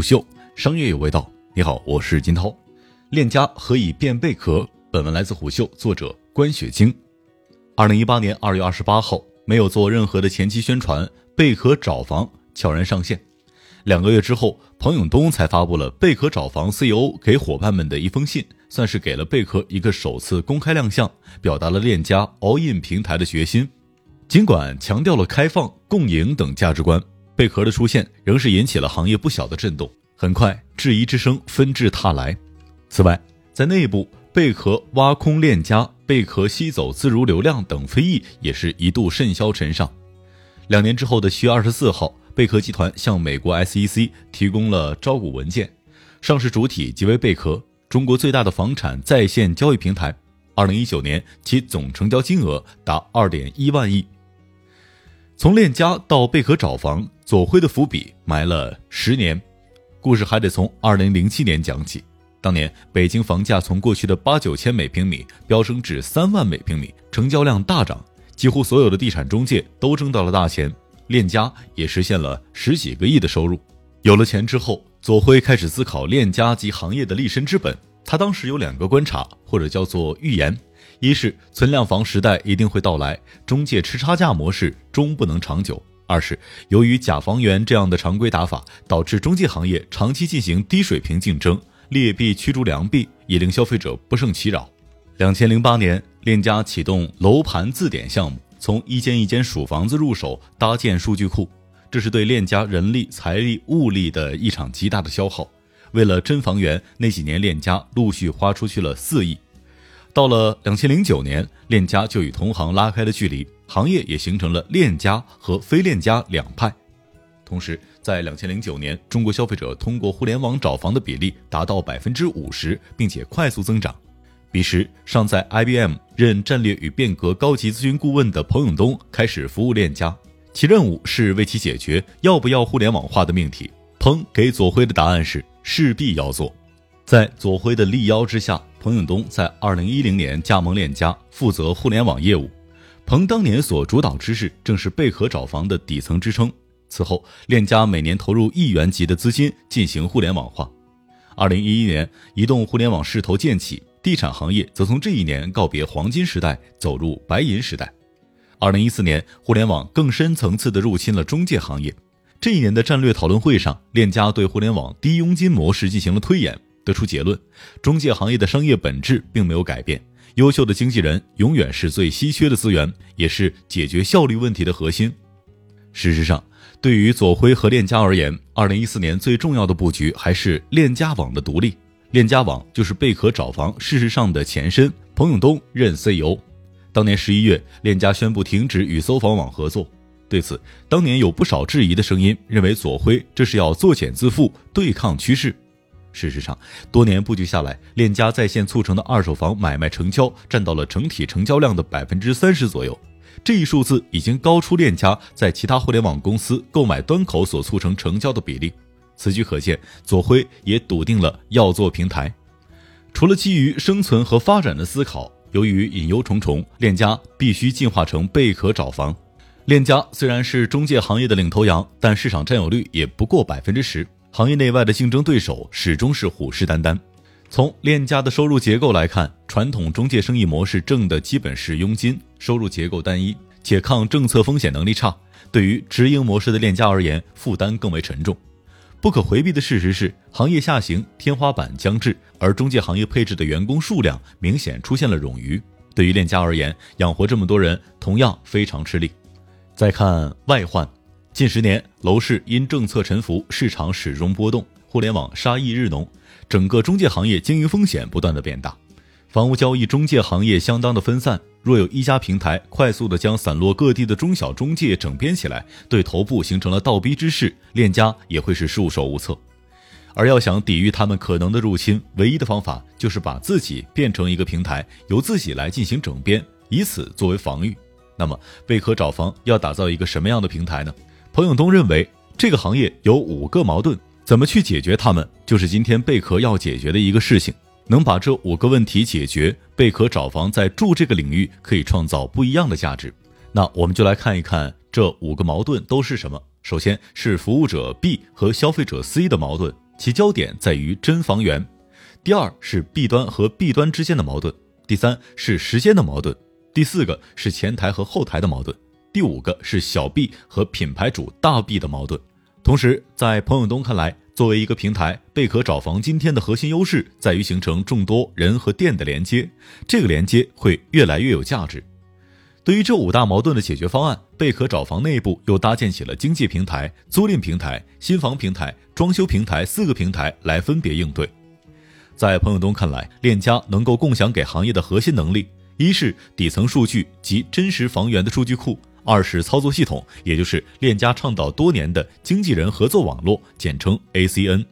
虎嗅商业有味道。你好，我是金涛。链家何以变贝壳？本文来自虎嗅，作者关雪晶。二零一八年二月二十八号，没有做任何的前期宣传，贝壳找房悄然上线。两个月之后，彭永东才发布了贝壳找房 CEO 给伙伴们的一封信，算是给了贝壳一个首次公开亮相，表达了链家 all in 平台的决心。尽管强调了开放、共赢等价值观，贝壳的出现仍是引起了行业不小的震动。很快，质疑之声纷至沓来。此外，在内部，贝壳挖空链家、贝壳吸走自如流量等非议也是一度甚嚣尘上。两年之后的七月二十四号，贝壳集团向美国 SEC 提供了招股文件，上市主体即为贝壳，中国最大的房产在线交易平台。二零一九年，其总成交金额达二点一万亿。从链家到贝壳找房，左晖的伏笔埋了十年。故事还得从二零零七年讲起。当年北京房价从过去的八九千每平米飙升至三万每平米，成交量大涨，几乎所有的地产中介都挣到了大钱，链家也实现了十几个亿的收入。有了钱之后，左晖开始思考链家及行业的立身之本。他当时有两个观察，或者叫做预言。一是存量房时代一定会到来，中介吃差价模式终不能长久；二是由于假房源这样的常规打法，导致中介行业长期进行低水平竞争，劣币驱逐良币，也令消费者不胜其扰。两千零八年，链家启动楼盘自点项目，从一间一间数房子入手搭建数据库，这是对链家人力、财力、物力的一场极大的消耗。为了真房源，那几年链家陆续花出去了四亿。到了两千零九年，链家就与同行拉开了距离，行业也形成了链家和非链家两派。同时，在两千零九年，中国消费者通过互联网找房的比例达到百分之五十，并且快速增长。彼时，尚在 IBM 任战略与变革高级咨询顾问的彭永东开始服务链家，其任务是为其解决要不要互联网化的命题。彭给左晖的答案是势必要做。在左晖的力邀之下，彭永东在二零一零年加盟链家，负责互联网业务。彭当年所主导之事，正是贝壳找房的底层支撑。此后，链家每年投入亿元级的资金进行互联网化。二零一一年，移动互联网势头渐起，地产行业则从这一年告别黄金时代，走入白银时代。二零一四年，互联网更深层次地入侵了中介行业。这一年的战略讨论会上，链家对互联网低佣金模式进行了推演。得出结论，中介行业的商业本质并没有改变。优秀的经纪人永远是最稀缺的资源，也是解决效率问题的核心。事实上，对于左晖和链家而言，二零一四年最重要的布局还是链家网的独立。链家网就是贝壳找房事实上的前身。彭永东任 CEO。当年十一月，链家宣布停止与搜房网合作。对此，当年有不少质疑的声音，认为左晖这是要作茧自缚，对抗趋势。事实上，多年布局下来，链家在线促成的二手房买卖成交占到了整体成交量的百分之三十左右，这一数字已经高出链家在其他互联网公司购买端口所促成成交的比例。此举可见，左晖也笃定了要做平台。除了基于生存和发展的思考，由于隐忧重重，链家必须进化成贝壳找房。链家虽然是中介行业的领头羊，但市场占有率也不过百分之十。行业内外的竞争对手始终是虎视眈眈。从链家的收入结构来看，传统中介生意模式挣的基本是佣金，收入结构单一，且抗政策风险能力差。对于直营模式的链家而言，负担更为沉重。不可回避的事实是，行业下行天花板将至，而中介行业配置的员工数量明显出现了冗余。对于链家而言，养活这么多人同样非常吃力。再看外患。近十年，楼市因政策沉浮，市场始终波动，互联网杀意日浓，整个中介行业经营风险不断的变大，房屋交易中介行业相当的分散。若有一家平台快速的将散落各地的中小中介整编起来，对头部形成了倒逼之势，链家也会是束手无策。而要想抵御他们可能的入侵，唯一的方法就是把自己变成一个平台，由自己来进行整编，以此作为防御。那么，贝壳找房要打造一个什么样的平台呢？彭永东认为，这个行业有五个矛盾，怎么去解决它们，就是今天贝壳要解决的一个事情。能把这五个问题解决，贝壳找房在住这个领域可以创造不一样的价值。那我们就来看一看这五个矛盾都是什么。首先是服务者 B 和消费者 C 的矛盾，其焦点在于真房源；第二是 B 端和 B 端之间的矛盾；第三是时间的矛盾；第四个是前台和后台的矛盾；第五个是小 B 和品牌主大 B 的矛盾。同时，在彭永东看来，作为一个平台，贝壳找房今天的核心优势在于形成众多人和店的连接，这个连接会越来越有价值。对于这五大矛盾的解决方案，贝壳找房内部又搭建起了经济平台、租赁平台、新房平台、装修平台四个平台来分别应对。在彭永东看来，链家能够共享给行业的核心能力，一是底层数据及真实房源的数据库。二是操作系统，也就是链家倡导多年的经纪人合作网络，简称 ACN。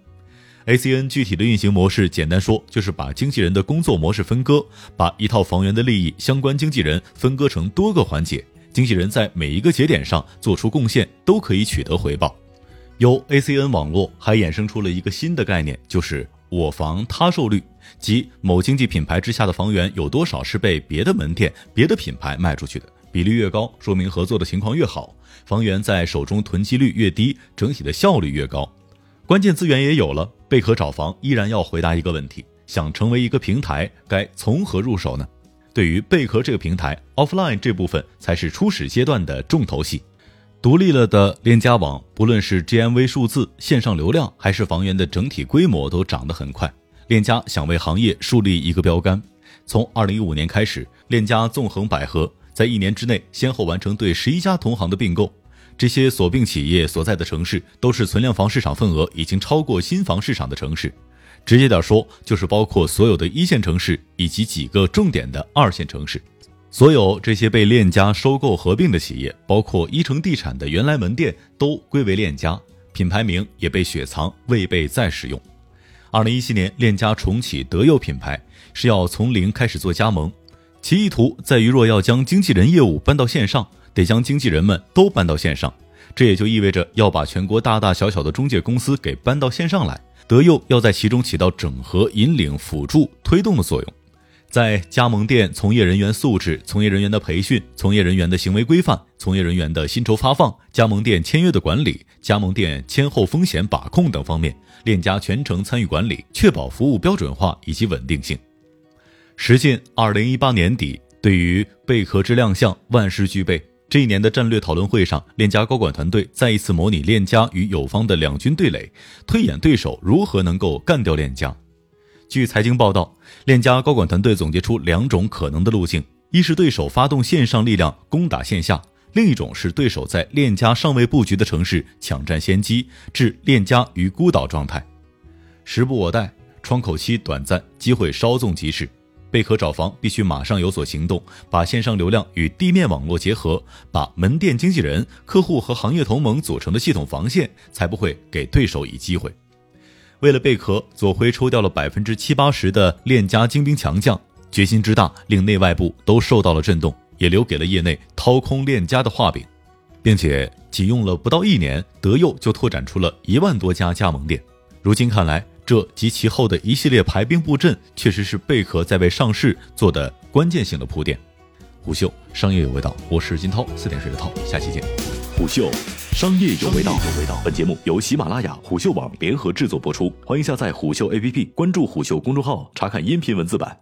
ACN 具体的运行模式，简单说就是把经纪人的工作模式分割，把一套房源的利益相关经纪人分割成多个环节，经纪人在每一个节点上做出贡献，都可以取得回报。由 ACN 网络还衍生出了一个新的概念，就是我房他售率，即某经济品牌之下的房源有多少是被别的门店、别的品牌卖出去的。比例越高，说明合作的情况越好，房源在手中囤积率越低，整体的效率越高。关键资源也有了，贝壳找房依然要回答一个问题：想成为一个平台，该从何入手呢？对于贝壳这个平台，offline 这部分才是初始阶段的重头戏。独立了的链家网，不论是 GMV 数字、线上流量，还是房源的整体规模，都涨得很快。链家想为行业树立一个标杆，从2015年开始，链家纵横捭阖。在一年之内，先后完成对十一家同行的并购，这些锁并企业所在的城市都是存量房市场份额已经超过新房市场的城市。直接点说，就是包括所有的一线城市以及几个重点的二线城市。所有这些被链家收购合并的企业，包括一城地产的原来门店，都归为链家，品牌名也被雪藏，未被再使用。二零一七年，链家重启德佑品牌，是要从零开始做加盟。其意图在于，若要将经纪人业务搬到线上，得将经纪人们都搬到线上。这也就意味着要把全国大大小小的中介公司给搬到线上来。德佑要在其中起到整合、引领、辅助、推动的作用。在加盟店从业人员素质、从业人员的培训、从业人员的行为规范、从业人员的薪酬发放、加盟店签约的管理、加盟店签后风险把控等方面，链家全程参与管理，确保服务标准化以及稳定性。时近二零一八年底，对于贝壳之亮相，万事俱备。这一年的战略讨论会上，链家高管团队再一次模拟链家与友方的两军对垒，推演对手如何能够干掉链家。据财经报道，链家高管团队总结出两种可能的路径：一是对手发动线上力量攻打线下；另一种是对手在链家尚未布局的城市抢占先机，置链家于孤岛状态。时不我待，窗口期短暂，机会稍纵即逝。贝壳找房必须马上有所行动，把线上流量与地面网络结合，把门店经纪人、客户和行业同盟组成的系统防线，才不会给对手以机会。为了贝壳，左晖抽调了百分之七八十的链家精兵强将，决心之大令内外部都受到了震动，也留给了业内掏空链家的画饼，并且仅用了不到一年，德佑就拓展出了一万多家加盟店。如今看来。这及其后的一系列排兵布阵，确实是贝壳在为上市做的关键性的铺垫。虎嗅商业有味道，我是金涛，四点水的涛，下期见。虎嗅商业有味道，有味道。本节目由喜马拉雅、虎嗅网联合制作播出，欢迎下载虎嗅 APP，关注虎嗅公众号，查看音频文字版。